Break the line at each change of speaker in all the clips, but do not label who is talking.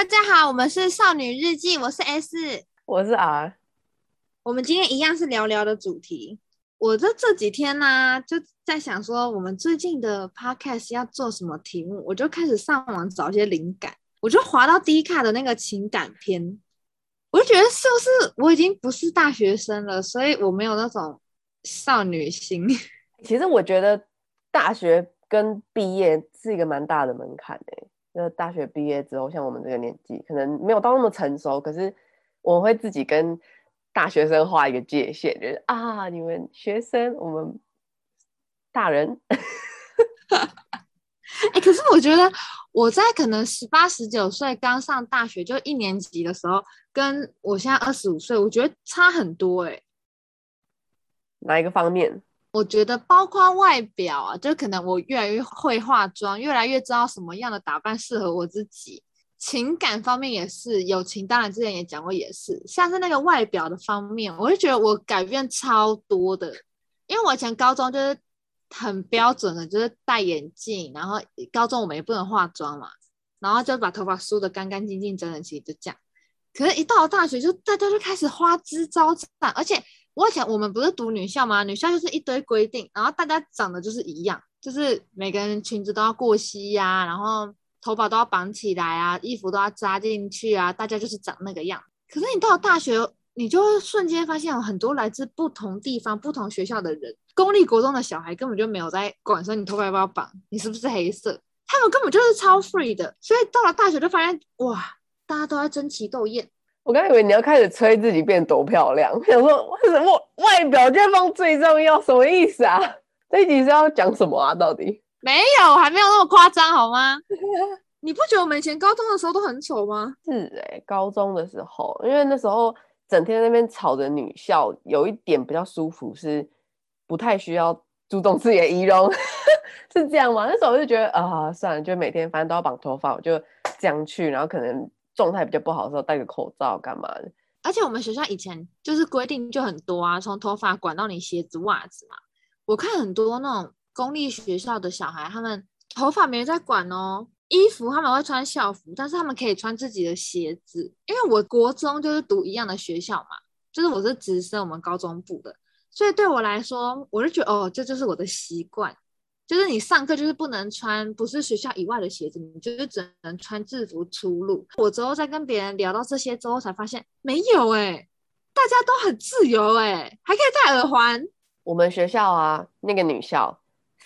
大家好，我们是少女日记，我是 S，
我是 R。
我们今天一样是聊聊的主题。我这这几天呢、啊，就在想说，我们最近的 Podcast 要做什么题目，我就开始上网找一些灵感。我就滑到 D 卡的那个情感篇，我就觉得是不是我已经不是大学生了，所以我没有那种少女心。
其实我觉得大学跟毕业是一个蛮大的门槛诶。那大学毕业之后，像我们这个年纪，可能没有到那么成熟，可是我会自己跟大学生画一个界限，就是啊，你们学生，我们大人。
哎、欸，可是我觉得我在可能十八、十九岁刚上大学就一年级的时候，跟我现在二十五岁，我觉得差很多哎、欸。
哪一个方面？
我觉得包括外表啊，就可能我越来越会化妆，越来越知道什么样的打扮适合我自己。情感方面也是，友情当然之前也讲过，也是。像是那个外表的方面，我就觉得我改变超多的，因为我以前高中就是很标准的，就是戴眼镜，然后高中我们也不能化妆嘛，然后就把头发梳得干干净净、整整齐齐，就这样。可是，一到了大学，就大家就开始花枝招展，而且。我以前我们不是读女校吗？女校就是一堆规定，然后大家长得就是一样，就是每个人裙子都要过膝呀、然后头发都要绑起来啊，衣服都要扎进去啊，大家就是长那个样。可是你到了大学，你就会瞬间发现有很多来自不同地方、不同学校的人。公立国中的小孩根本就没有在管说你头发要不要绑，你是不是黑色，他们根本就是超 free 的。所以到了大学就发现，哇，大家都在争奇斗艳。
我刚以为你要开始吹自己变多漂亮，我想说为什么外表就放最重要？什么意思啊？这一集是要讲什么啊？到底
没有，还没有那么夸张好吗？你不觉得我们以前高中的时候都很丑吗？
是哎、欸，高中的时候，因为那时候整天那边吵着女校，有一点比较舒服，是不太需要注重自己的仪容，是这样吗？那时候我就觉得啊、呃，算了，就每天反正都要绑头发，我就这样去，然后可能。状态比较不好的时候戴个口罩干嘛的？
而且我们学校以前就是规定就很多啊，从头发管到你鞋子袜子嘛。我看很多那种公立学校的小孩，他们头发没人在管哦，衣服他们会穿校服，但是他们可以穿自己的鞋子。因为我国中就是读一样的学校嘛，就是我是直升我们高中部的，所以对我来说，我就觉得哦，这就是我的习惯。就是你上课就是不能穿不是学校以外的鞋子，你就是只能穿制服出入。我之后再跟别人聊到这些之后，才发现没有哎、大家都很自由哎、还可以戴耳环。
我们学校啊，那个女校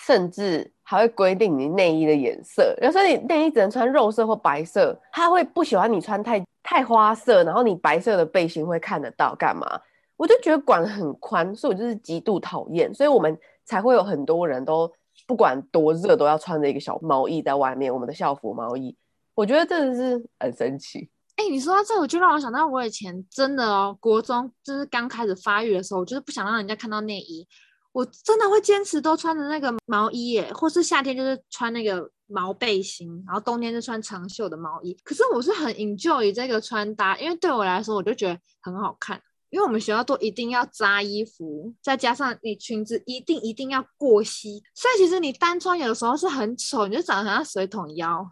甚至还会规定你内衣的颜色，有时候你内衣只能穿肉色或白色，他会不喜欢你穿太太花色，然后你白色的背心会看得到干嘛？我就觉得管很宽，所以我就是极度讨厌，所以我们才会有很多人都。不管多热，都要穿着一个小毛衣在外面。我们的校服毛衣，我觉得真的是很神奇。
哎、你说到这，我就让我想到我以前真的哦，国中就是刚开始发育的时候，我就是不想让人家看到内衣，我真的会坚持都穿着那个毛衣耶，或是夏天就是穿那个毛背心，然后冬天就穿长袖的毛衣。可是我是很 enjoy 这个穿搭，因为对我来说，我就觉得很好看。因为我们学校都一定要扎衣服，再加上你裙子一定一定要过膝，所以其实你单穿有的时候是很丑，你就长得很像水桶腰。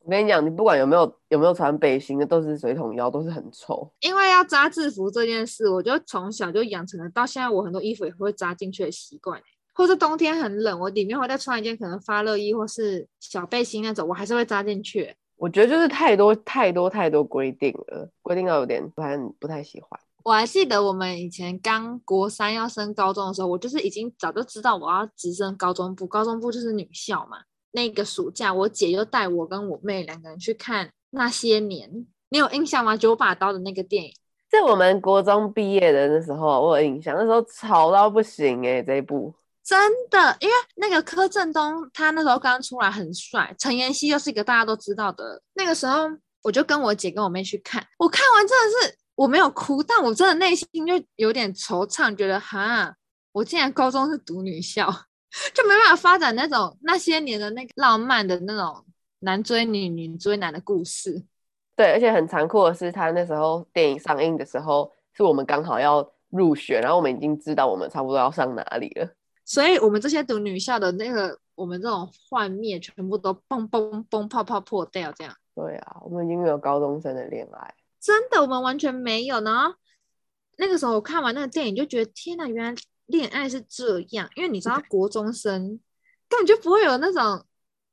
我跟你讲，你不管有没有有没有穿背心的，都是水桶腰，都是很丑。
因为要扎制服这件事，我就从小就养成了，到现在我很多衣服也会扎进去的习惯。或是冬天很冷，我里面会再穿一件可能发热衣或是小背心那种，我还是会扎进去。
我觉得就是太多太多太多规定了，规定到有点不太不太喜欢。
我还记得我们以前刚国三要升高中的时候，我就是已经早就知道我要直升高中部，高中部就是女校嘛。那个暑假，我姐就带我跟我妹两个人去看《那些年》，你有印象吗？九把刀的那个电影，
在我们国中毕业的那时候，我有印象。那时候吵到不行诶、欸，这一部
真的，因为那个柯震东他那时候刚出来很帅，陈妍希又是一个大家都知道的。那个时候，我就跟我姐跟我妹去看，我看完真的是。我没有哭，但我真的内心就有点惆怅，觉得哈，我竟然高中是读女校，就没办法发展那种那些年的那个浪漫的那种男追女、女追男的故事。
对，而且很残酷的是，他那时候电影上映的时候，是我们刚好要入学，然后我们已经知道我们差不多要上哪里了，
所以我们这些读女校的那个，我们这种幻灭全部都嘣嘣嘣泡泡破掉，这样。
对啊，我们已经没有高中生的恋爱，
真的，我们完全没有呢。那个时候我看完那个电影，就觉得天哪，原来恋爱是这样。因为你知道，国中生感觉不会有那种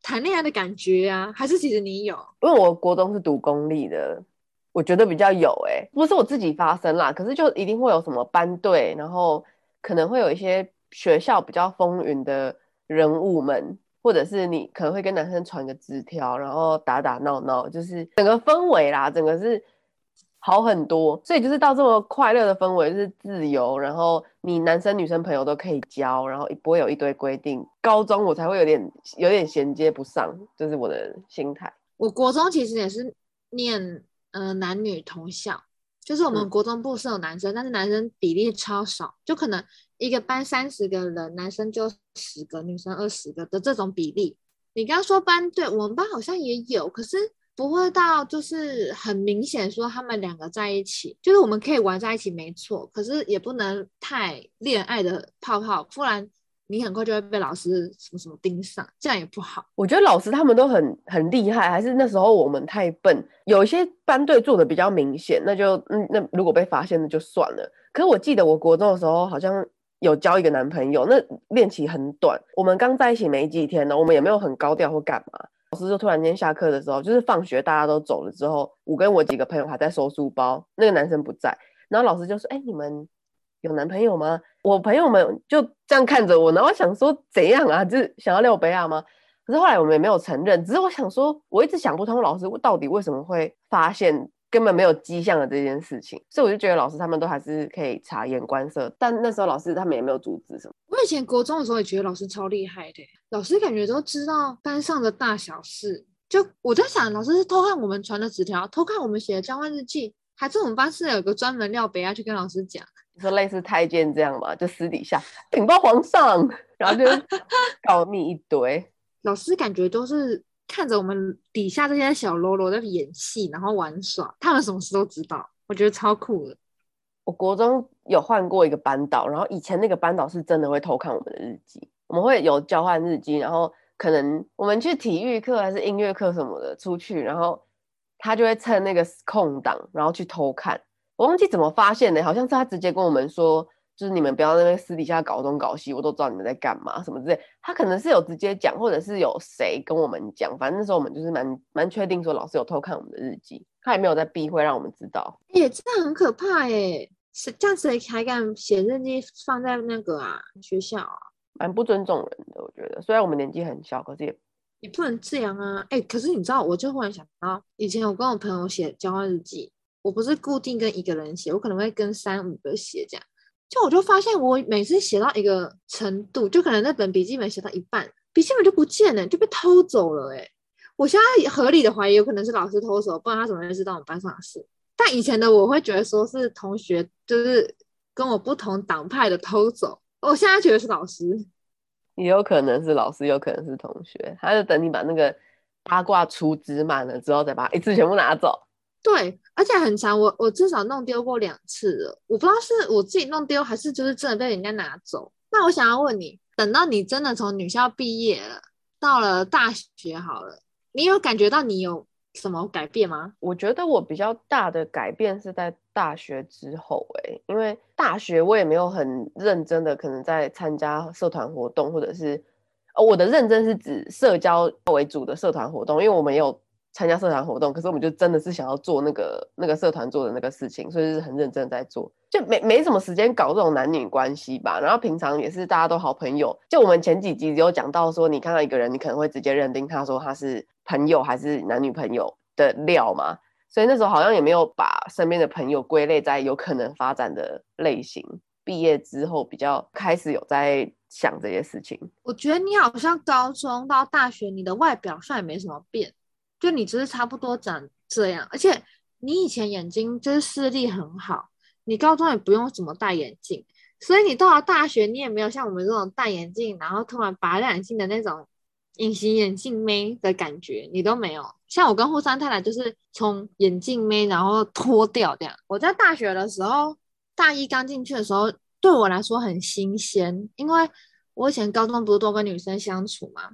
谈恋爱的感觉啊，还是其实你有？
因为我国中是读公立的，我觉得比较有哎、欸，不是我自己发生啦，可是就一定会有什么班队，然后可能会有一些学校比较风云的人物们。或者是你可能会跟男生传个纸条，然后打打闹闹，就是整个氛围啦，整个是好很多。所以就是到这么快乐的氛围，就是自由，然后你男生女生朋友都可以交，然后不会有一堆规定。高中我才会有点有点衔接不上，这、就是我的心态。
我国中其实也是念呃男女同校，就是我们国中部是有男生，嗯、但是男生比例超少，就可能。一个班三十个人，男生就十个，女生二十个的这种比例。你刚刚说班对，我们班好像也有，可是不会到就是很明显说他们两个在一起，就是我们可以玩在一起没错，可是也不能太恋爱的泡泡，不然你很快就会被老师什么什么盯上，这样也不好。
我觉得老师他们都很很厉害，还是那时候我们太笨，有一些班队做的比较明显，那就嗯，那如果被发现那就算了。可是我记得我国中的时候好像。有交一个男朋友，那恋情很短，我们刚在一起没几天呢，我们也没有很高调或干嘛。老师就突然间下课的时候，就是放学大家都走了之后，我跟我几个朋友还在收书包，那个男生不在，然后老师就说：“哎、你们有男朋友吗？”我朋友们就这样看着我，然后想说怎样啊，就是想要撩杯啊吗？可是后来我们也没有承认，只是我想说，我一直想不通老师到底为什么会发现。根本没有迹象的这件事情，所以我就觉得老师他们都还是可以察言观色，但那时候老师他们也没有阻止什么。
我以前国中的时候也觉得老师超厉害的，老师感觉都知道班上的大小事。就我在想，老师是偷看我们传的纸条，偷看我们写的交换日记，还是我们班是有一个专门料别要去跟老师讲？
你说类似太监这样吧，就私底下禀报皇上，然后就 告密一堆。
老师感觉都是。看着我们底下这些小喽啰在演戏，然后玩耍，他们什么事都知道，我觉得超酷的。
我国中有换过一个班导，然后以前那个班导是真的会偷看我们的日记，我们会有交换日记，然后可能我们去体育课还是音乐课什么的出去，然后他就会趁那个空档，然后去偷看。我忘记怎么发现的，好像是他直接跟我们说。就是你们不要在那边私底下搞东搞西，我都知道你们在干嘛什么之类。他可能是有直接讲，或者是有谁跟我们讲，反正那时候我们就是蛮蛮确定说老师有偷看我们的日记，他也没有在避讳让我们知道。
耶，这样很可怕耶！是这样谁还敢写日记放在那个啊学校啊？
蛮不尊重人的，我觉得。虽然我们年纪很小，可是也
也不能这样啊。哎，可是你知道，我就忽然想到，以前我跟我朋友写交换日记，我不是固定跟一个人写，我可能会跟三五个写这样。就我就发现，我每次写到一个程度，就可能那本笔记本写到一半，笔记本就不见了，就被偷走了。哎，我现在合理的怀疑，有可能是老师偷走，不然他怎么会知道我们班上的事？但以前的我会觉得说是同学，就是跟我不同党派的偷走。我现在觉得是老师，
也有可能是老师，有可能是同学，他就等你把那个八卦储值满了之后，再把一次全部拿走。
对，而且很长，我我至少弄丢过两次了，我不知道是我自己弄丢，还是就是真的被人家拿走。那我想要问你，等到你真的从女校毕业了，到了大学好了，你有感觉到你有什么改变吗？
我觉得我比较大的改变是在大学之后，欸，诶，因为大学我也没有很认真的可能在参加社团活动，或者是，哦，我的认真是指社交为主的社团活动，因为我们有。参加社团活动，可是我们就真的是想要做那个那个社团做的那个事情，所以是很认真在做，就没没什么时间搞这种男女关系吧。然后平常也是大家都好朋友，就我们前几集有讲到说，你看到一个人，你可能会直接认定他说他是朋友还是男女朋友的料嘛。所以那时候好像也没有把身边的朋友归类在有可能发展的类型。毕业之后比较开始有在想这些事情。
我觉得你好像高中到大学，你的外表上也没什么变。就你只是差不多长这样，而且你以前眼睛就是视力很好，你高中也不用怎么戴眼镜，所以你到了大学，你也没有像我们这种戴眼镜，然后突然拔眼镜的那种隐形眼镜妹的感觉，你都没有。像我跟沪山太太就是从眼镜妹然后脱掉这样。我在大学的时候，大一刚进去的时候，对我来说很新鲜，因为我以前高中不是都跟女生相处嘛。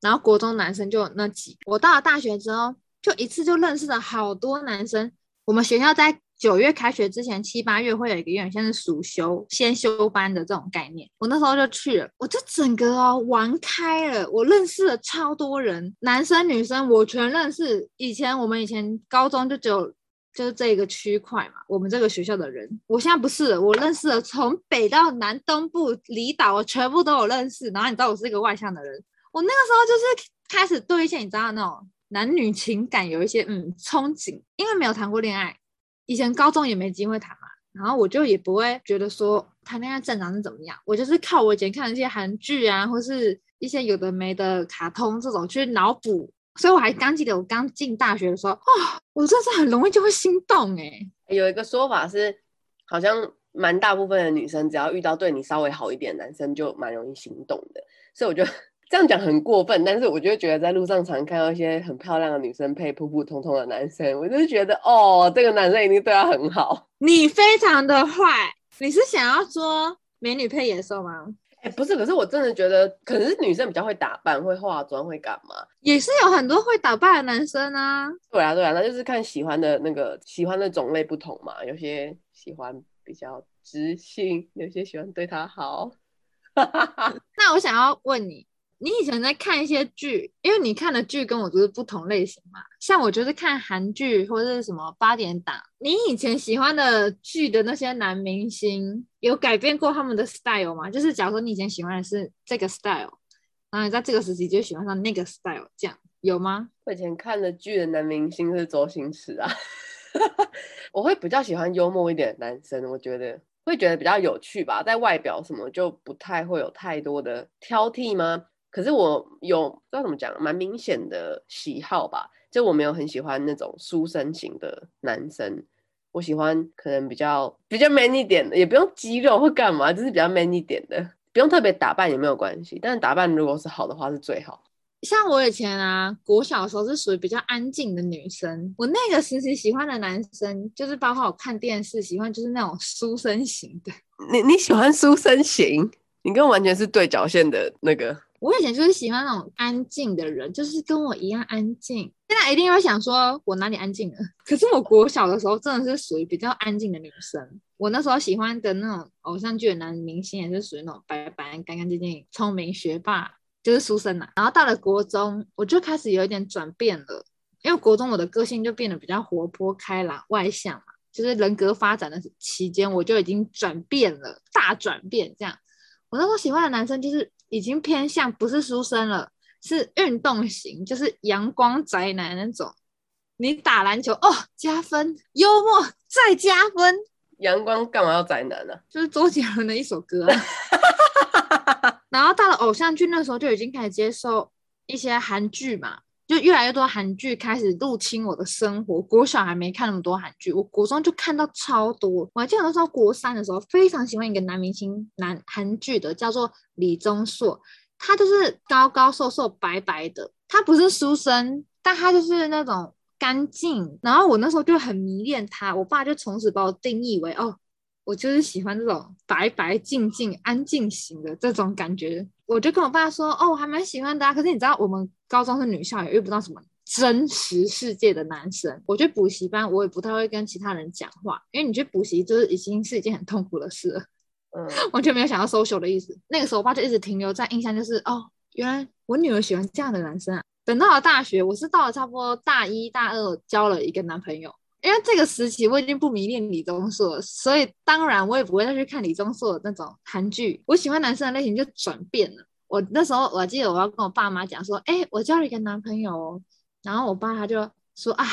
然后国中男生就那几，我到了大学之后，就一次就认识了好多男生。我们学校在九月开学之前，七八月会有一个有点像是暑休、先修班的这种概念。我那时候就去了，我就整个哦玩开了。我认识了超多人，男生女生我全认识。以前我们以前高中就只有就是这个区块嘛，我们这个学校的人。我现在不是，我认识了从北到南、东部、离岛，我全部都有认识。然后你知道我是一个外向的人，我那个时候就是开始对一些你知道那种男女情感有一些嗯憧憬，因为没有谈过恋爱。以前高中也没机会谈嘛，然后我就也不会觉得说谈恋爱正常是怎么样，我就是靠我以前看的一些韩剧啊，或是一些有的没的卡通这种去脑补，所以我还刚记得我刚进大学的时候，哦，我真的是很容易就会心动哎。
有一个说法是，好像蛮大部分的女生只要遇到对你稍微好一点的男生，就蛮容易心动的，所以我就。这样讲很过分，但是我就觉得在路上常看到一些很漂亮的女生配普普通通的男生，我就觉得哦，这个男生一定对她很好。
你非常的坏，你是想要说美女配野兽吗？
哎，不是，可是我真的觉得，可能是女生比较会打扮、会化妆、会干嘛，
也是有很多会打扮的男生啊。
对啊，对啊，那就是看喜欢的那个喜欢的种类不同嘛，有些喜欢比较知性，有些喜欢对他好。
那我想要问你。你以前在看一些剧，因为你看的剧跟我就是不同类型嘛。像我就是看韩剧或者是什么八点档。你以前喜欢的剧的那些男明星，有改变过他们的 style 吗？就是假如说你以前喜欢的是这个 style，然后你在这个时期就喜欢上那个 style，这样有吗？
我以前看的剧的男明星是周星驰啊。我会比较喜欢幽默一点的男生，我觉得会觉得比较有趣吧。在外表什么就不太会有太多的挑剔吗？可是我有不知道怎么讲，蛮明显的喜好吧，就我没有很喜欢那种书生型的男生，我喜欢可能比较比较 man 一点的，也不用肌肉或干嘛，就是比较 man 一点的，不用特别打扮也没有关系，但是打扮如果是好的话是最好。
像我以前啊，国小的时候是属于比较安静的女生，我那个时期喜欢的男生，就是包括我看电视喜欢就是那种书生型的。
你你喜欢书生型？你跟我完全是对角线的那个。
我以前就是喜欢那种安静的人，就是跟我一样安静。现在一定会想说，我哪里安静了？可是我国小的时候真的是属于比较安静的女生。我那时候喜欢的那种偶像剧的男明星，也是属于那种白白、干干净净、聪明学霸，就是书生啊。然后到了国中，我就开始有一点转变了，因为国中我的个性就变得比较活泼开朗、外向嘛，就是人格发展的期间，我就已经转变了，大转变这样。我那时候喜欢的男生就是。已经偏向不是书生了，是运动型，就是阳光宅男那种。你打篮球哦，加分，幽默再加分。
阳光干嘛要宅男呢？啊？
就是周杰伦的一首歌，啊。然后到了偶像剧那时候就已经开始接受一些韩剧嘛，就越来越多韩剧开始入侵我的生活。国小还没看那么多韩剧，我国中就看到超多。我还记得那时候国三的时候，非常喜欢一个男明星，男韩剧的叫做。李钟硕，他就是高高瘦瘦白白的，他不是书生，但他就是那种干净。然后我那时候就很迷恋他，我爸就从此把我定义为哦，我就是喜欢这种白白净净、安静型的这种感觉。我就跟我爸说，哦，我还蛮喜欢的啊。可是你知道，我们高中是女校，也遇不到什么真实世界的男生。我去补习班，我也不太会跟其他人讲话，因为你去补习就是已经是一件很痛苦的事了。嗯，完全没有想要 social 的意思。那个时候，我爸就一直停留在印象，就是哦，原来我女儿喜欢这样的男生啊。等到了大学，我是到了差不多大一大二交了一个男朋友。因为这个时期我已经不迷恋李钟硕，所以当然我也不会再去看李钟硕的那种韩剧。我喜欢男生的类型就转变了。我那时候我记得我要跟我爸妈讲说，哎，我交了一个男朋友哦。然后我爸他就说，哎，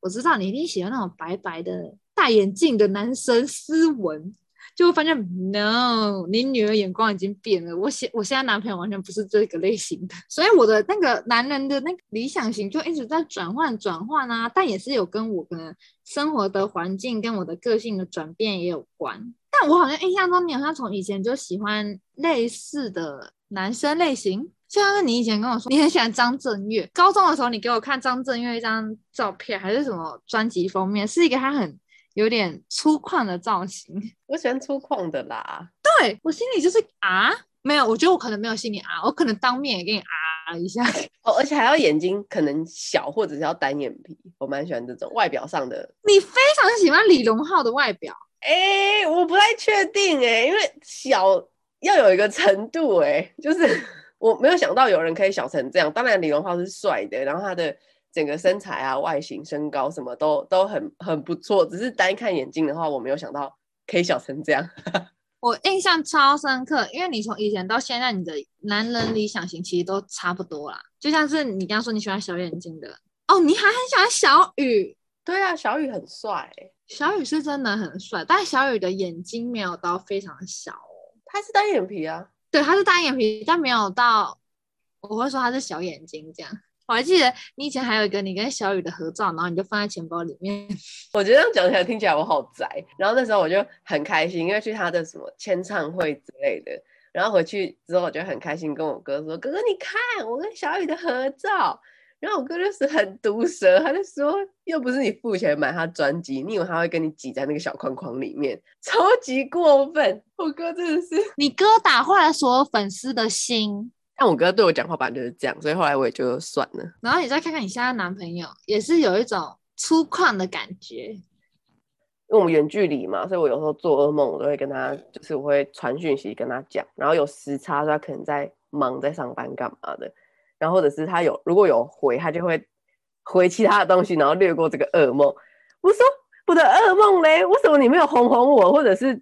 我知道你一定喜欢那种白白的、戴眼镜的男生，斯文。就会发现，no，你女儿眼光已经变了。我现我现在男朋友完全不是这个类型的，所以我的那个男人的那个理想型就一直在转换转换啊。但也是有跟我可能生活的环境跟我的个性的转变也有关。但我好像印象中，你好像从以前就喜欢类似的男生类型，就像是你以前跟我说你很喜欢张震岳。高中的时候，你给我看张震岳一张照片，还是什么专辑封面，是一个他很。有点粗犷的造型，
我喜欢粗犷的啦。
对，我心里就是啊，没有，我觉得我可能没有心里啊，我可能当面也给你啊一下。
哦，而且还要眼睛可能小，或者是要单眼皮，我蛮喜欢这种外表上的。
你非常喜欢李荣浩的外表？
哎，我不太确定哎，因为小要有一个程度哎，就是 我没有想到有人可以小成这样。当然李荣浩是帅的，然后他的整个身材啊、外形、身高什么都都很很不错，只是单看眼睛的话，我没有想到可以小成这样。
我印象超深刻，因为你从以前到现在，你的男人理想型其实都差不多啦。就像是你刚刚说你喜欢小眼睛的哦，你还很喜欢小雨。
对啊，小雨很帅，
小雨是真的很帅，但小雨的眼睛没有到非常小哦。
他是单眼皮啊，
对，他是单眼皮，但没有到我会说他是小眼睛这样。我还记得你以前还有一个你跟小雨的合照，然后你就放在钱包里面。
我觉得这样讲起来听起来我好宅。然后那时候我就很开心，因为去他的什么签唱会之类的。然后回去之后我就很开心，跟我哥说：“哥哥，你看我跟小雨的合照。”然后我哥就是很毒舌，他就说：“又不是你付钱买他专辑，你以为他会跟你挤在那个小框框里面？超级过分！”我哥真的是，
你哥打坏了所有粉丝的心。
但我哥对我讲话本来就是这样，所以后来我也就算了。
然后你再看看你现在男朋友，也是有一种粗犷的感觉。
因为我们远距离嘛，所以我有时候做噩梦，我都会跟他，就是我会传讯息跟他讲。然后有时差，他可能在忙，在上班干嘛的。然后或者是他有如果有回，他就会回其他的东西，然后略过这个噩梦。我说我的噩梦嘞，为什么你没有哄哄我，或者是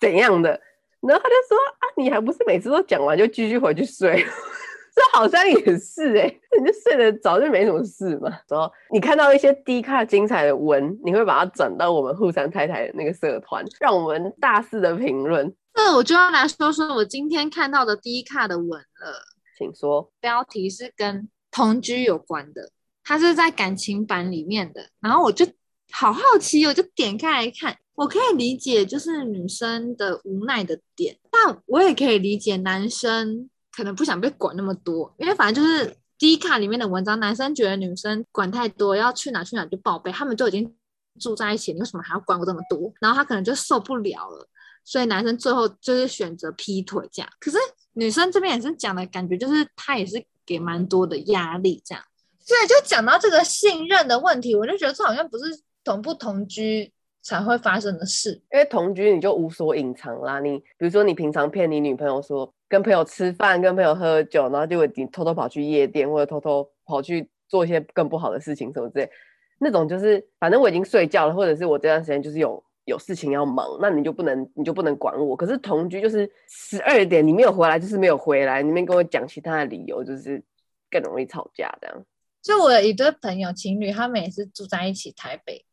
怎样的？然后他就说啊，你还不是每次都讲完就继续回去睡？这好像也是哎、欸，你就睡得早就没什么事嘛。然后你看到一些低卡精彩的文，你会把它转到我们互相太太的那个社团，让我们大肆的评论。
那我就要来说说我今天看到的低卡的文了，
请说。
标题是跟同居有关的，它是在感情版里面的，然后我就好好奇，我就点开来看。我可以理解，就是女生的无奈的点，但我也可以理解男生可能不想被管那么多，因为反正就是 D 卡里面的文章，男生觉得女生管太多，要去哪去哪就报备，他们就已经住在一起，你为什么还要管我这么多？然后他可能就受不了了，所以男生最后就是选择劈腿这样。可是女生这边也是讲的感觉，就是他也是给蛮多的压力这样。所以就讲到这个信任的问题，我就觉得这好像不是同不同居才会发生的事，
因为同居你就无所隐藏啦。你比如说，你平常骗你女朋友说跟朋友吃饭、跟朋友喝酒，然后结果你偷偷跑去夜店，或者偷偷跑去做一些更不好的事情什么之类，那种就是反正我已经睡觉了，或者是我这段时间就是有有事情要忙，那你就不能你就不能管我。可是同居就是十二点你没有回来就是没有回来，你没跟我讲其他的理由，就是更容易吵架这样。
就我有一对朋友情侣，他们也是住在一起台北。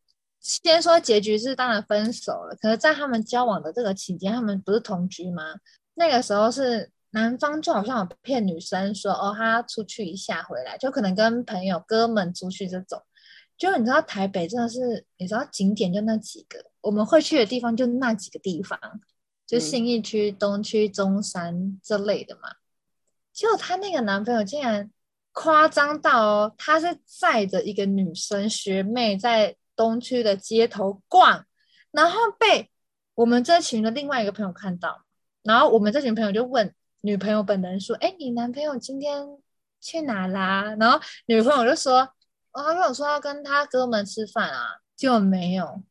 先说结局是当然分手了，可是，在他们交往的这个期间，他们不是同居吗？那个时候是男方就好像有骗女生说，哦，他出去一下回来，就可能跟朋友哥们出去这种。就你知道台北真的是，你知道景点就那几个，我们会去的地方就那几个地方，就信义区、嗯、东区、中山这类的嘛。结果她那个男朋友竟然夸张到哦，他是载着一个女生学妹在。东区的街头逛，然后被我们这群的另外一个朋友看到，然后我们这群朋友就问女朋友本人说：“哎，你男朋友今天去哪啦？”然后女朋友就说：“哦，他跟我说要跟他哥们吃饭啊，就没有。”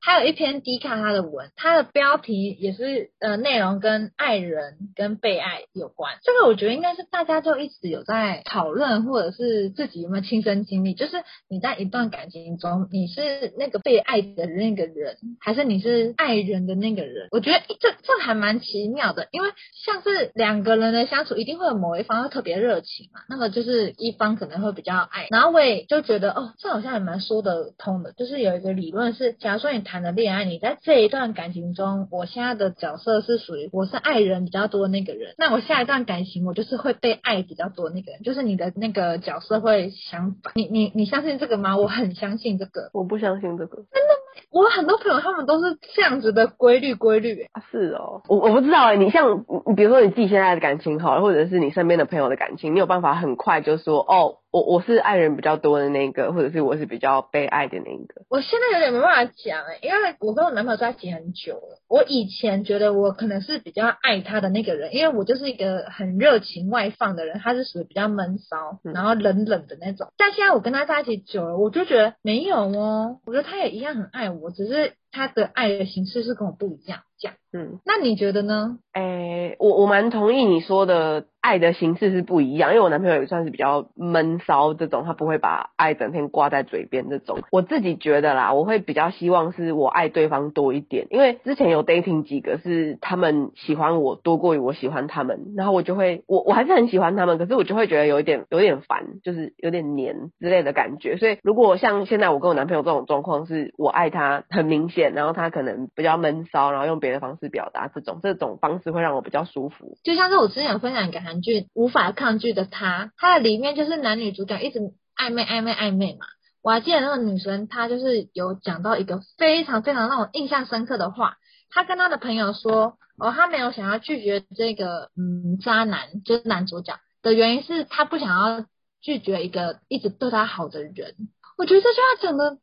还有一篇 D 卡他的文，他的标题也是呃内容跟爱人跟被爱有关。这个我觉得应该是大家就一直有在讨论，或者是自己有没有亲身经历，就是你在一段感情中，你是那个被爱的那个人，还是你是爱人的那个人？我觉得这这还蛮奇妙的，因为像是两个人的相处，一定会有某一方会特别热情嘛，那个就是一方可能会比较爱。然后我也就觉得哦，这好像也蛮说得通的，就是有一个理论是，假如说你。谈的恋爱，你在这一段感情中，我现在的角色是属于我是爱人比较多的那个人，那我下一段感情我就是会被爱比较多的那个人，就是你的那个角色会相反。你你你相信这个吗？我很相信这个。
我不相信这个。真
的吗？我很多朋友他们都是这样子的规律规律。
啊，是哦，我我不知道哎。你像你比如说你自己现在的感情好了，或者是你身边的朋友的感情，你有办法很快就说哦，我我我是爱人比较多的那个，或者是我是比较被爱的那一个？
我现在有点没办法讲哎、欸，因为我跟我男朋友在一起很久了。我以前觉得我可能是比较爱他的那个人，因为我就是一个很热情外放的人，他是属于比较闷骚，然后冷冷的那种。嗯、但现在我跟他在一起久了，我就觉得没有哦，我觉得他也一样很爱爱我，只是他的爱的形式是跟我不一样。这样，嗯，那你觉得呢？
诶、欸，我我蛮同意你说的。爱的形式是不一样，因为我男朋友也算是比较闷骚这种，他不会把爱整天挂在嘴边这种。我自己觉得啦，我会比较希望是我爱对方多一点，因为之前有 dating 几个是他们喜欢我多过于我喜欢他们，然后我就会我我还是很喜欢他们，可是我就会觉得有一点有点烦，就是有点黏之类的感觉。所以如果像现在我跟我男朋友这种状况，是我爱他很明显，然后他可能比较闷骚，然后用别的方式表达这种，这种方式会让我比较舒服。
就像是我之前分享一个韩剧《无法抗拒的他》，它的里面就是男女主角一直暧昧暧昧暧昧嘛。我还记得那个女生，她就是有讲到一个非常非常让我印象深刻的话。她跟她的朋友说，哦，她没有想要拒绝这个嗯渣男，就是男主角的原因是她不想要拒绝一个一直对她好的人。我觉得这句话讲的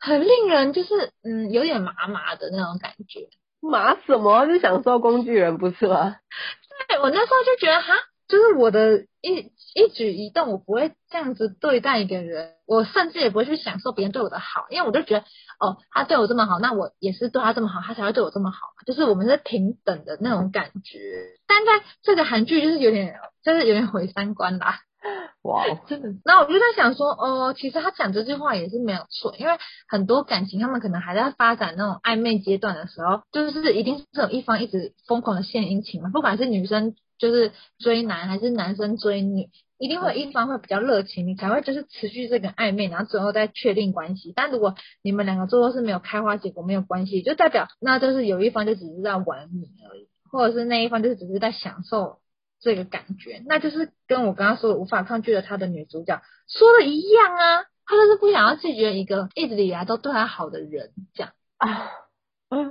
很令人就是嗯有点麻麻的那种感觉。
麻什么？是享受工具人不是吗？
对，我那时候就觉得哈。就是我的一一举一动，我不会这样子对待一个人，我甚至也不会去享受别人对我的好，因为我就觉得，哦，他对我这么好，那我也是对他这么好，他才会对我这么好，就是我们是平等的那种感觉。但在这个韩剧就是有点，就是有点毁三观啦。
哇，
真的。那我就在想说，哦，其实他讲这句话也是没有错，因为很多感情他们可能还在发展那种暧昧阶段的时候，就是一定是有一方一直疯狂的献殷勤嘛，不管是女生。就是追男还是男生追女，一定会有一方会比较热情，你才会就是持续这个暧昧，然后最后再确定关系。但如果你们两个最后是没有开花结果，没有关系，就代表那就是有一方就只是在玩你而已，或者是那一方就是只是在享受这个感觉，那就是跟我刚刚说的无法抗拒的他的女主角说的一样啊，他就是不想要拒绝一个一直以来都对他好的人，这样啊。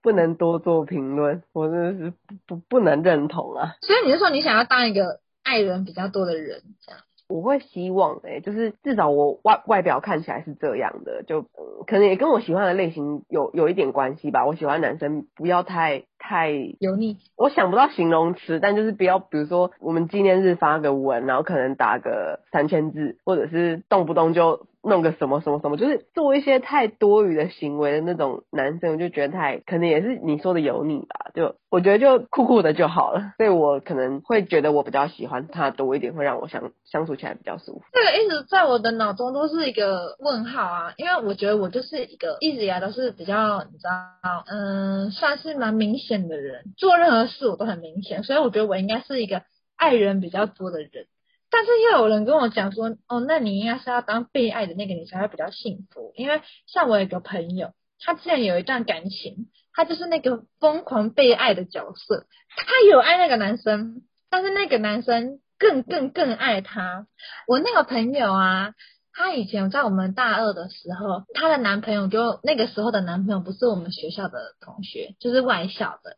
不能多做评论，我真的是不不不能认同啊。
所以你是说你想要当一个爱人比较多的人，这样？
我会希望哎、欸，就是至少我外外表看起来是这样的，就、嗯、可能也跟我喜欢的类型有有一点关系吧。我喜欢男生不要太太
油腻，
我想不到形容词，但就是不要，比如说我们纪念日发个文，然后可能打个三千字，或者是动不动就。弄个什么什么什么，就是做一些太多余的行为的那种男生，我就觉得太可能也是你说的油腻吧。就我觉得就酷酷的就好了，所以我可能会觉得我比较喜欢他多一点，会让我相相处起来比较舒服。
这个一直在我的脑中都是一个问号啊，因为我觉得我就是一个一直以来都是比较你知道，嗯，算是蛮明显的人，做任何事我都很明显，所以我觉得我应该是一个爱人比较多的人。但是又有人跟我讲说，哦，那你应该是要当被爱的那个，你才会比较幸福。因为像我有个朋友，他之前有一段感情，他就是那个疯狂被爱的角色，他有爱那个男生，但是那个男生更更更爱他。我那个朋友啊，他以前在我们大二的时候，他的男朋友就那个时候的男朋友不是我们学校的同学，就是外校的。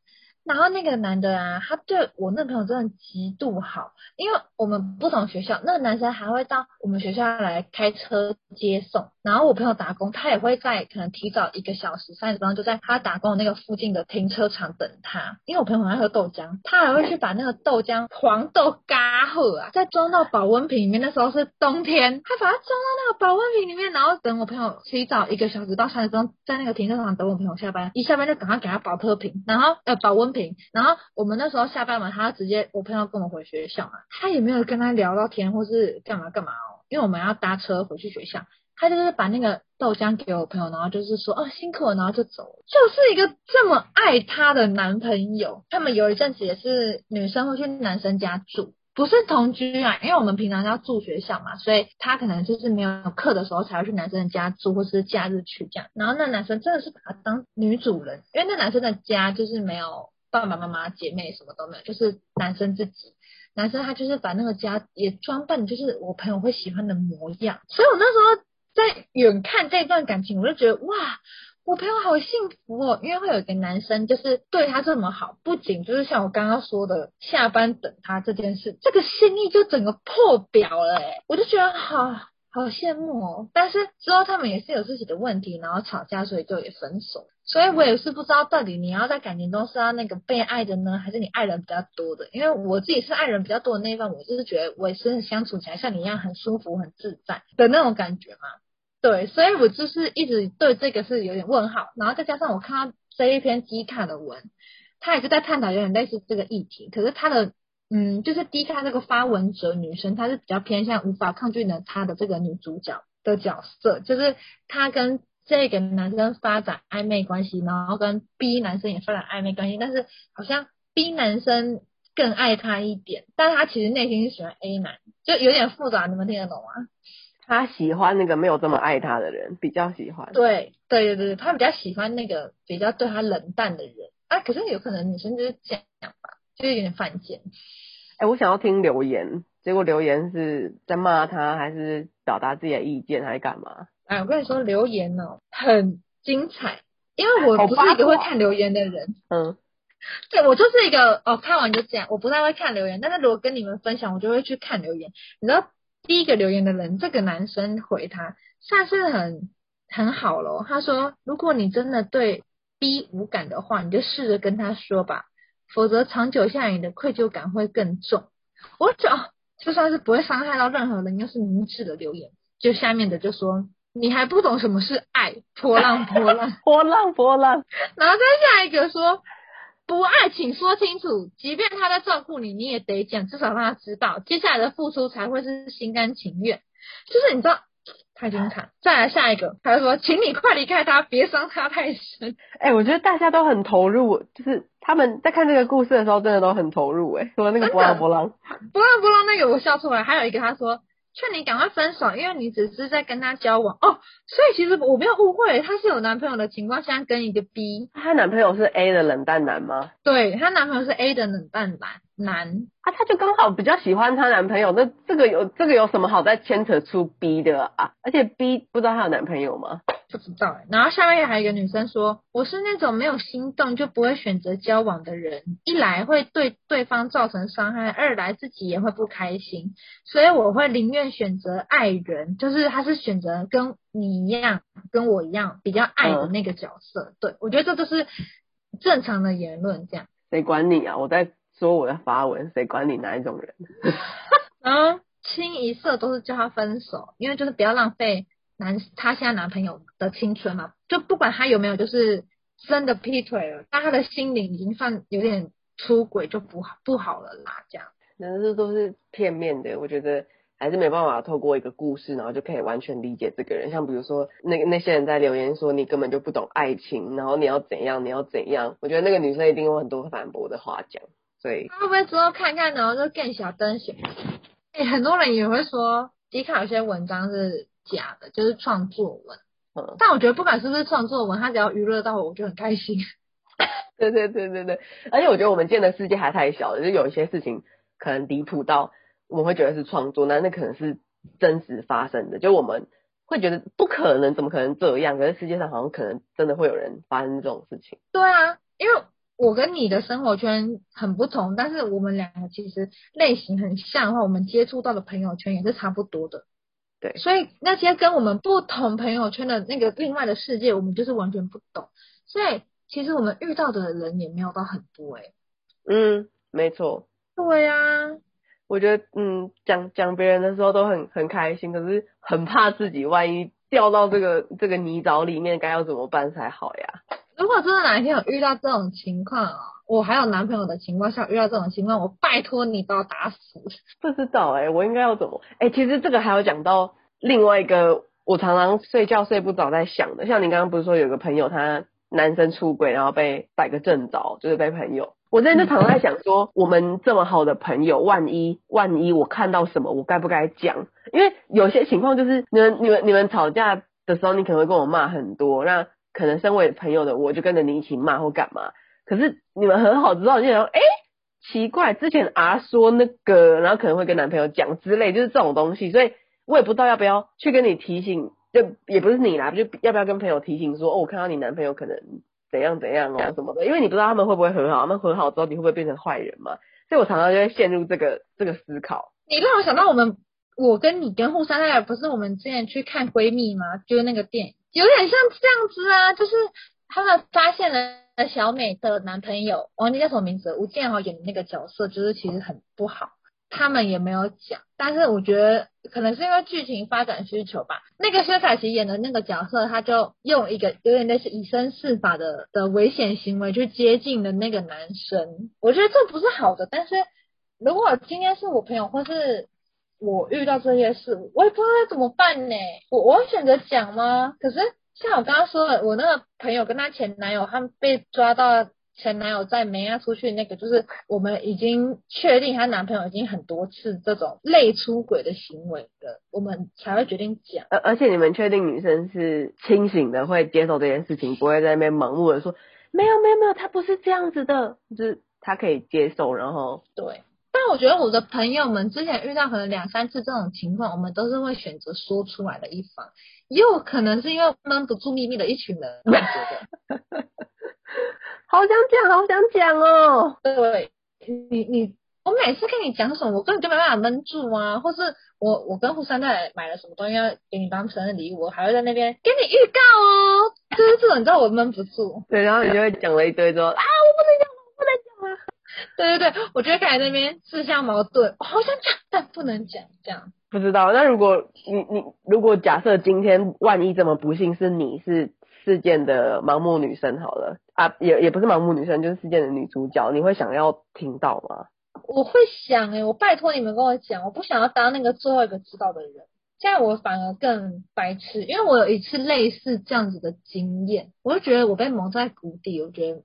然后那个男的啊，他对我那朋友真的极度好，因为我们不同学校，那个男生还会到我们学校来开车接送。然后我朋友打工，他也会在可能提早一个小时、三十分钟就在他打工的那个附近的停车场等他。因为我朋友很爱喝豆浆，他还会去把那个豆浆黄豆嘎喝啊，再装到保温瓶里面。那时候是冬天，他把它装到那个保温瓶里面，然后等我朋友提早一个小时到三十分钟在那个停车场等我朋友下班，一下班就赶快给他保特瓶，然后呃保温瓶。然后我们那时候下班嘛，他直接我朋友跟我回学校嘛，他也没有跟他聊到天或是干嘛干嘛哦，因为我们要搭车回去学校。他就是把那个豆浆给我朋友，然后就是说哦辛苦了，然后就走。就是一个这么爱他的男朋友。他们有一阵子也是女生会去男生家住，不是同居啊，因为我们平常要住学校嘛，所以他可能就是没有课的时候才会去男生的家住，或是假日去这样。然后那男生真的是把他当女主人，因为那男生的家就是没有爸爸妈妈、姐妹什么都没有，就是男生自己。男生他就是把那个家也装扮，就是我朋友会喜欢的模样。所以我那时候。在远看这段感情，我就觉得哇，我朋友好幸福哦，因为会有一个男生就是对他这么好，不仅就是像我刚刚说的下班等他这件事，这个心意就整个破表了哎，我就觉得好好羡慕哦。但是之后他们也是有自己的问题，然后吵架，所以就也分手。所以我也是不知道到底你要在感情中是要那个被爱的呢，还是你爱人比较多的？因为我自己是爱人比较多的那一方，我就是觉得我也是相处起来像你一样很舒服、很自在的那种感觉嘛。对，所以我就是一直对这个是有点问号，然后再加上我看到这一篇 D 卡的文，他也是在探讨有点类似这个议题，可是他的嗯，就是 D 卡这个发文者女生，她是比较偏向无法抗拒呢她的这个女主角的角色，就是她跟这个男生发展暧昧关系，然后跟 B 男生也发展暧昧关系，但是好像 B 男生更爱他一点，但他其实内心是喜欢 A 男，就有点复杂，你们听得懂吗？
他喜欢那个没有这么爱他的人，比较喜欢。
对对对对，他比较喜欢那个比较对他冷淡的人啊。可是有可能女生就是这样吧，就是有点犯贱。
哎、欸，我想要听留言，结果留言是在骂他，还是表达自己的意见，还是干嘛？
哎，我跟你说，留言哦很精彩，因为我不是一个会看留言的人。嗯，对，我就是一个哦，看完就这样，我不太会看留言。但是如果跟你们分享，我就会去看留言。你知道？第一个留言的人，这个男生回他算是很很好了。他说：“如果你真的对 B 无感的话，你就试着跟他说吧，否则长久下来你的愧疚感会更重。”我讲就算是不会伤害到任何人，又是明智的留言。就下面的就说：“你还不懂什么是爱，波浪波浪
波浪波浪。”
然后再下一个说。不爱，请说清楚。即便他在照顾你，你也得讲，至少让他知道，接下来的付出才会是心甘情愿。就是你知道，太精彩。再来下一个，他就说，请你快离开他，别伤他太深。
哎、欸，我觉得大家都很投入，就是他们在看这个故事的时候，真的都很投入。哎，说那个波浪波浪，
波浪波浪那个我笑出来。还有一个他说。劝你赶快分手，因为你只是在跟他交往哦，所以其实我没有误会，他是有男朋友的情况下跟一个 B，
他男朋友是 A 的冷淡男吗？
对，他男朋友是 A 的冷淡男男，
啊，他就刚好比较喜欢他男朋友，那这个有这个有什么好再牵扯出 B 的啊？而且 B 不知道他有男朋友吗？
不知道哎，然后下面还有一个女生说，我是那种没有心动就不会选择交往的人，一来会对对方造成伤害，二来自己也会不开心，所以我会宁愿选择爱人，就是他是选择跟你一样，跟我一样比较爱的那个角色。嗯、对，我觉得这就是正常的言论，这样。
谁管你啊？我在说我的发文，谁管你哪一种人？
然后清一色都是叫他分手，因为就是不要浪费。男，她现在男朋友的青春嘛，就不管他有没有，就是真的劈腿了，但他的心灵已经算有点出轨，就不好不好了啦。这样，
但是都是片面的，我觉得还是没办法透过一个故事，然后就可以完全理解这个人。像比如说，那那些人在留言说你根本就不懂爱情，然后你要怎样，你要怎样，我觉得那个女生一定有很多反驳的话讲。所以，
会不会之后看看，然后就更小灯选？哎、欸，很多人也会说，迪卡有些文章是。假的，就是创作文。嗯，但我觉得不管是不是创作文，他只要娱乐到我，我就很开心。
对对对对对，而且我觉得我们见的世界还太小了，就有一些事情可能离谱到我们会觉得是创作，那那可能是真实发生的，就我们会觉得不可能，怎么可能这样？可是世界上好像可能真的会有人发生这种事情。
对啊，因为我跟你的生活圈很不同，但是我们两个其实类型很像的话，我们接触到的朋友圈也是差不多的。
对，
所以那些跟我们不同朋友圈的那个另外的世界，我们就是完全不懂。所以其实我们遇到的人也没有到很多哎、欸。
嗯，没错。
对呀、啊，
我觉得嗯，讲讲别人的时候都很很开心，可是很怕自己万一掉到这个 这个泥沼里面，该要怎么办才好呀？
如果真的哪一天有遇到这种情况啊，我还有男朋友的情况下遇到这种情况，我拜托你把我打死。
不知道哎、我应该要怎么？哎、其实这个还有讲到另外一个，我常常睡觉睡不着在想的，像你刚刚不是说有个朋友他男生出轨，然后被逮个正着，就是被朋友。我真的常常在想说，我们这么好的朋友，万一万一我看到什么，我该不该讲？因为有些情况就是你们你们你们吵架的时候，你可能会跟我骂很多，那。可能身为朋友的我就跟着你一起骂或干嘛，可是你们很好之后就想说，哎、欸，奇怪，之前 R 说那个，然后可能会跟男朋友讲之类，就是这种东西，所以我也不知道要不要去跟你提醒就也不是你啦，就要不要跟朋友提醒说，哦，我看到你男朋友可能怎样怎样哦什么的，因为你不知道他们会不会很好，他们很好之后你会不会变成坏人嘛？所以我常常就会陷入这个这个思考。
你让我想到我们，我跟你跟沪山奈不是我们之前去看闺蜜吗？就是那个电影，有点像这样子啊，就是他们发现了小美的男朋友，忘记叫什么名字，吴建豪演的那个角色，就是其实很不好。他们也没有讲，但是我觉得可能是因为剧情发展需求吧。那个薛凯琪演的那个角色，他就用一个有点类似以身试法的的危险行为去接近的那个男生。我觉得这不是好的，但是如果今天是我朋友或是我遇到这些事，我也不知道该怎么办呢。我我会选择讲吗？可是像我刚刚说的，我那个朋友跟她前男友他们被抓到。前男友在没要出去那个，就是我们已经确定她男朋友已经很多次这种类出轨的行为的，我们才会决定讲。
而而且你们确定女生是清醒的，会接受这件事情，不会在那边盲目的说没有没有没有，他不是这样子的，就是他可以接受，然后
对。但我觉得我的朋友们之前遇到可能两三次这种情况，我们都是会选择说出来的一方，也有可能是因为闷不住秘密的一群人，我觉得。
好想讲，好想讲哦。
对，你你，我每次跟你讲什么，我根本就没办法闷住啊。或是我我跟胡三代买了什么东西要给你当生日礼物，我还会在那边给你预告哦。就是这种，你知道我闷不住。
对，然后你就会讲了一堆说啊，我不能讲。
对对对，我觉得开始那边自相矛盾，我好想讲，但不能讲，这样。
不知道，那如果你你如果假设今天万一这么不幸是你是。事件的盲目女生好了啊，也也不是盲目女生，就是事件的女主角，你会想要听到吗？
我会想哎、欸，我拜托你们跟我讲，我不想要当那个最后一个知道的人，这样我反而更白痴，因为我有一次类似这样子的经验，我就觉得我被蒙在鼓底，我觉得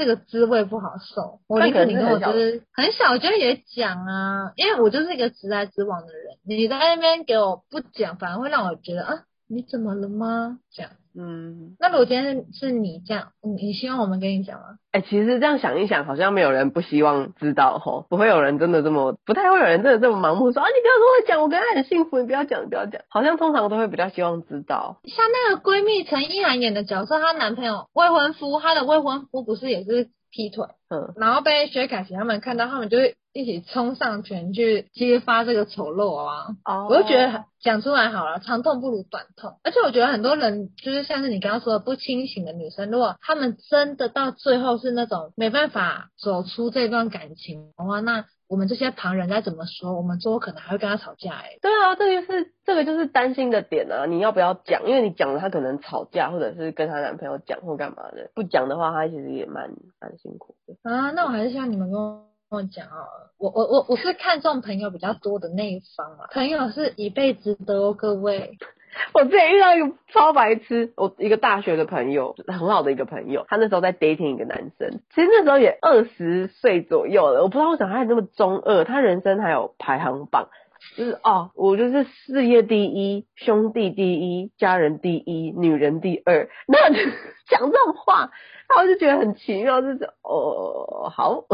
这个滋味不好受。我宁可你跟我就是很小，我觉得也讲啊，因为我就是一个直来直往的人，你在那边给我不讲，反而会让我觉得啊，你怎么了吗？这样。嗯，那如果今天是你这样，你希望我们跟你讲吗？
哎、欸，其实这样想一想，好像没有人不希望知道吼，不会有人真的这么，不太会有人真的这么盲目说啊，你不要跟我讲，我跟他很幸福，你不要讲，你不要讲，好像通常都会比较希望知道。
像那个闺蜜陈意涵演的角色，她男朋友未婚夫，她的未婚夫不是也是劈腿，嗯，然后被薛凯琪他们看到，他们就会。一起冲上前去揭发这个丑陋啊！Oh. 我就觉得讲出来好了，长痛不如短痛。而且我觉得很多人就是像是你刚刚说的不清醒的女生，如果她们真的到最后是那种没办法走出这段感情的话，那我们这些旁人该怎么说？我们最后可能还会跟她吵架哎、欸。
对啊，这就是这个就是担心的点啊！你要不要讲？因为你讲了，她可能吵架，或者是跟她男朋友讲或干嘛的。不讲的话，她其实也蛮蛮辛苦的
啊。那我还是希望你们跟我。我讲啊，我我我我是看重朋友比较多的那一方啊，朋友是一辈子的哦，各位。
我之前遇到一个超白痴，我一个大学的朋友，很好的一个朋友，他那时候在 dating 一个男生，其实那时候也二十岁左右了，我不知道为什么他还那么中二，他人生还有排行榜，就是哦，我就是事业第一，兄弟第一，家人第一，女人第二，那讲这种话，然后我就觉得很奇妙，就是哦，好。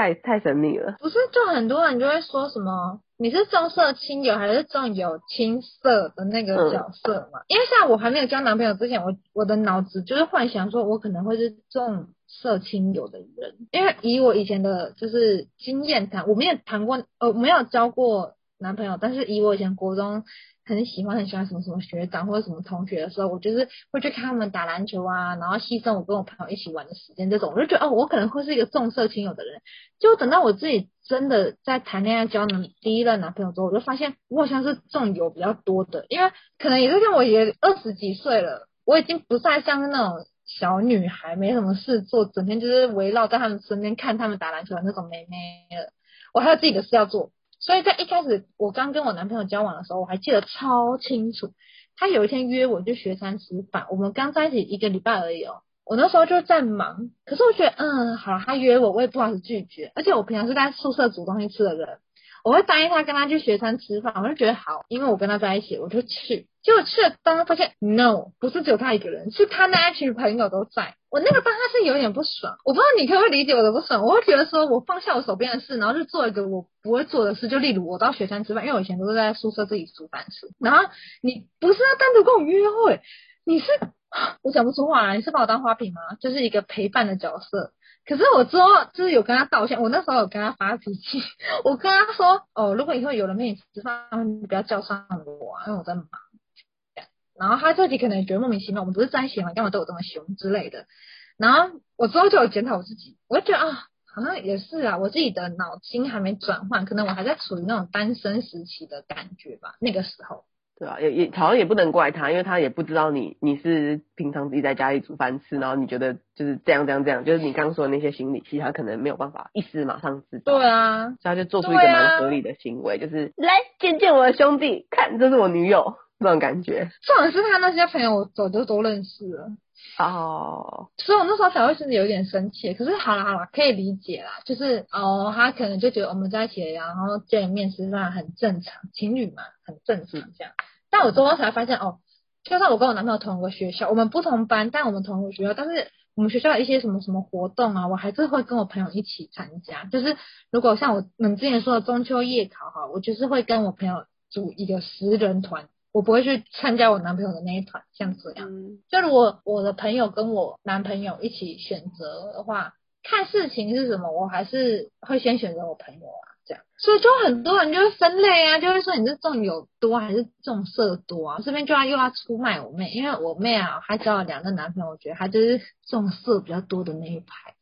太太神秘了，
不是？就很多人就会说什么，你是重色轻友还是重友轻色的那个角色嘛？嗯、因为像我还没有交男朋友之前，我我的脑子就是幻想说我可能会是重色轻友的人，因为以我以前的就是经验谈，我没有谈过，呃，没有交过男朋友，但是以我以前国中。很喜欢很喜欢什么什么学长或者什么同学的时候，我就是会去看他们打篮球啊，然后牺牲我跟我朋友一起玩的时间，这种我就觉得哦，我可能会是一个重色轻友的人。就等到我自己真的在谈恋爱交男第一任男朋友之后，我就发现我好像是重友比较多的，因为可能也是像我也二十几岁了，我已经不再像那种小女孩没什么事做，整天就是围绕在他们身边看他们打篮球的那种妹妹了，我还有自己的事要做。所以在一开始，我刚跟我男朋友交往的时候，我还记得超清楚。他有一天约我去学餐吃饭，我们刚在一起一个礼拜而已哦。我那时候就在忙，可是我觉得，嗯，好，他约我，我也不好意思拒绝。而且我平常是在宿舍煮东西吃的人，我会答应他跟他去学餐吃饭，我就觉得好，因为我跟他在一起，我就去。结果去了当他发现，no，不是只有他一个人，是他那一群朋友都在。我那个当他是有点不爽，我不知道你可不可以理解我的不爽。我会觉得说我放下我手边的事，然后就做一个我不会做的事，就例如我到学餐吃饭，因为我以前都是在宿舍自己煮饭吃。然后你不是要单独跟我约会，你是 我讲不出话来，你是把我当花瓶吗？就是一个陪伴的角色。可是我之后就是有跟他道歉，我那时候有跟他发脾气，我跟他说哦，如果以后有人陪你吃饭，你不要叫上我啊，因为我在忙。然后他自己可能觉得莫名其妙，我们不是在一起吗？干嘛对我这么凶之类的。然后我之后就有检讨我自己，我就觉得啊，好像也是啊，我自己的脑筋还没转换，可能我还在处于那种单身时期的感觉吧，那个时候。
对啊，也也好像也不能怪他，因为他也不知道你你是平常自己在家里煮饭吃，然后你觉得就是这样这样这样，就是你刚刚说的那些心理，其实他可能没有办法一时马上知道。
对啊，
所以他就做出一个蛮合理的行为，啊、就是来见见我的兄弟，看这是我女友那种感觉。
重点是他那些朋友我早就都认识了
哦，
所以我那时候才会甚至有点生气。可是好啦好啦，可以理解啦，就是哦，他可能就觉得我们在一起，然后见面吃饭很正常，情侣嘛，很正常这样。但我之后才发现哦，就算我跟我男朋友同一个学校，我们不同班，但我们同一个学校，但是我们学校有一些什么什么活动啊，我还是会跟我朋友一起参加。就是如果像我们之前说的中秋夜考哈，我就是会跟我朋友组一个十人团，我不会去参加我男朋友的那一团，像这样。嗯。就如果我的朋友跟我男朋友一起选择的话，看事情是什么，我还是会先选择我朋友啊。这样所以就很多人就会分类啊，就会说你是重友多还是重色多啊？这边就要又要出卖我妹，因为我妹啊，她交了两个男朋友，我觉得她就是重色比较多的那一派。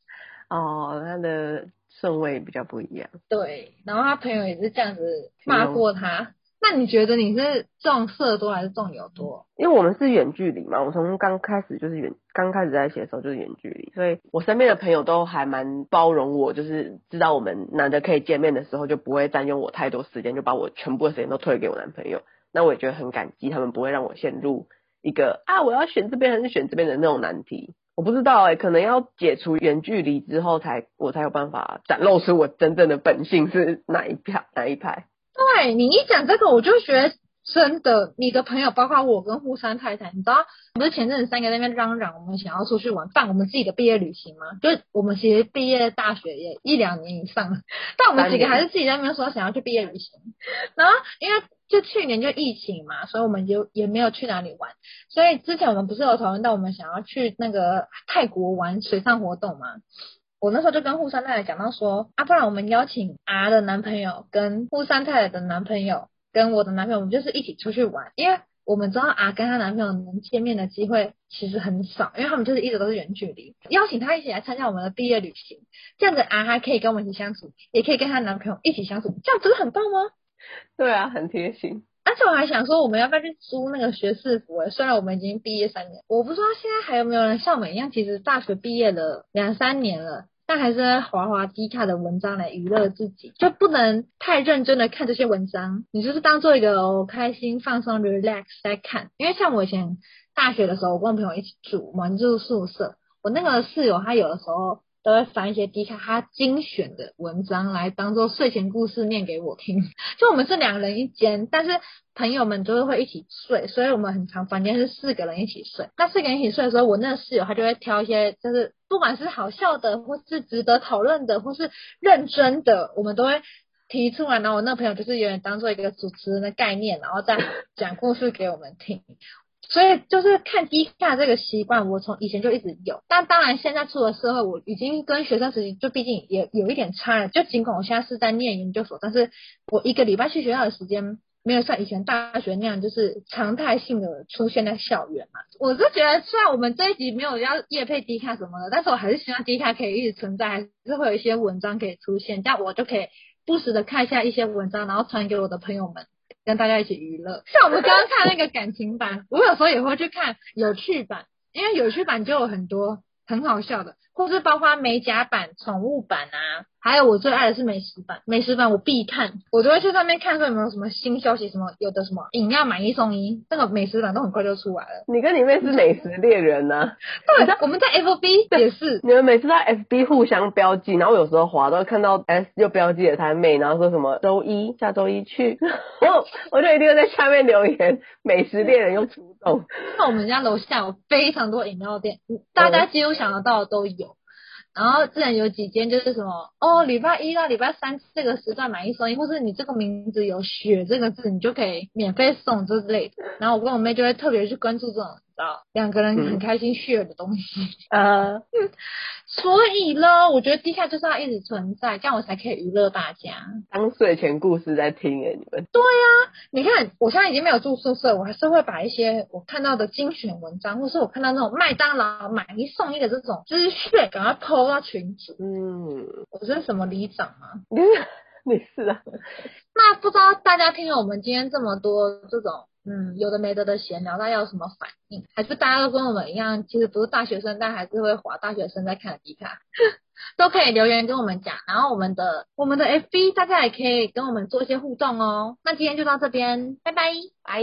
哦，她的顺位比较不一样。
对，然后她朋友也是这样子骂过她。那你觉得你是重色多还是重油多？
因为我们是远距离嘛，我从刚开始就是远，刚开始在一起的时候就是远距离，所以我身边的朋友都还蛮包容我，就是知道我们难得可以见面的时候，就不会占用我太多时间，就把我全部的时间都推给我男朋友。那我也觉得很感激，他们不会让我陷入一个啊我要选这边还是选这边的那种难题。我不知道哎、可能要解除远距离之后才，才我才有办法展露出我真正的本性是哪一票哪一派。
对，你一讲这个，我就觉得真的，你的朋友包括我跟户山太太，你知道，不是前阵子三个在那边嚷嚷，我们想要出去玩，办我们自己的毕业旅行吗？就我们其实毕业大学也一两年以上了，但我们几个还是自己在那边说想要去毕业旅行。然后因为就去年就疫情嘛，所以我们就也没有去哪里玩。所以之前我们不是有讨论到我们想要去那个泰国玩水上活动吗？我那时候就跟户山太太讲到说，啊，不然我们邀请 R 的男朋友跟户山太太的男朋友跟我的男朋友，我们就是一起出去玩，因为我们知道 R 跟她男朋友能见面的机会其实很少，因为他们就是一直都是远距离。邀请他一起来参加我们的毕业旅行，这样子 R 还可以跟我们一起相处，也可以跟她男朋友一起相处，这样不是很棒吗？
对啊，很贴心。
而且我还想说，我们要不要去租那个学士服？诶，虽然我们已经毕业三年，我不知道现在还有没有人像我们一样，其实大学毕业了两三年了，但还是在滑滑 D 卡的文章来娱乐自己，就不能太认真的看这些文章，你就是当做一个开心放松 relax 在看。因为像我以前大学的时候，我跟我朋友一起住，我们住宿舍，我那个室友他有的时候。都会翻一些 D 卡他精选的文章来当做睡前故事念给我听。就我们是两人一间，但是朋友们都是会一起睡，所以我们很常房间是四个人一起睡。那四个人一起睡的时候，我那个室友他就会挑一些，就是不管是好笑的，或是值得讨论的，或是认真的，我们都会提出来。然后我那朋友就是有点当做一个主持人的概念，然后再讲故事给我们听。所以就是看低卡这个习惯，我从以前就一直有。但当然现在出了社会，我已经跟学生时期就毕竟也有一点差了。就尽管我现在是在念研究所，但是我一个礼拜去学校的时间没有像以前大学那样，就是常态性的出现在校园嘛。我是觉得，虽然我们这一集没有要夜配低卡什么的，但是我还是希望低卡可以一直存在，还是会有一些文章可以出现，这样我就可以不时的看一下一些文章，然后传给我的朋友们。跟大家一起娱乐，像我们刚刚看那个感情版，我有时候也会去看有趣版，因为有趣版就有很多很好笑的，或是包括美甲版、宠物版啊，还有我最爱的是美食版，美食版我必看，我都会去上面看说有没有什么新消息，什么有的什么饮料买一送一，那个美食版都很快就出来了。
你跟你妹是美食猎人呢、啊？
对，我们在 FB 也是，
你们每次在 FB 互相标记，然后有时候滑都会看到 S 又标记了他妹，然后说什么周一下周一去，我我就一定会在下面留言，美食猎人又出动。
那我们家楼下有非常多饮料店，大家几乎想得到的都有。然后之前有几间就是什么哦，礼拜一到礼拜三这个时段买一送一，或是你这个名字有“雪”这个字，你就可以免费送之类的。然后我跟我妹就会特别去关注这种。知道两个人很开心 share 的东西，
呃、
嗯，所以呢，我觉得地下就是要一直存在，这样我才可以娱乐大家。
当睡前故事在听诶，你们。
对呀、啊，你看我现在已经没有住宿舍，我还是会把一些我看到的精选文章，或是我看到那种麦当劳买一送一的这种资讯，赶快 po 到群组。
嗯，
我是什么里长啊？
你是啊。
那不知道大家听了我们今天这么多这种。嗯，有的没得的闲聊，大家有什么反应？还是大家都跟我们一样，其实不是大学生，但还是会滑大学生在看的迪卡，都可以留言跟我们讲。然后我们的我们的 FB，大家也可以跟我们做一些互动哦。那今天就到这边，拜拜，
拜。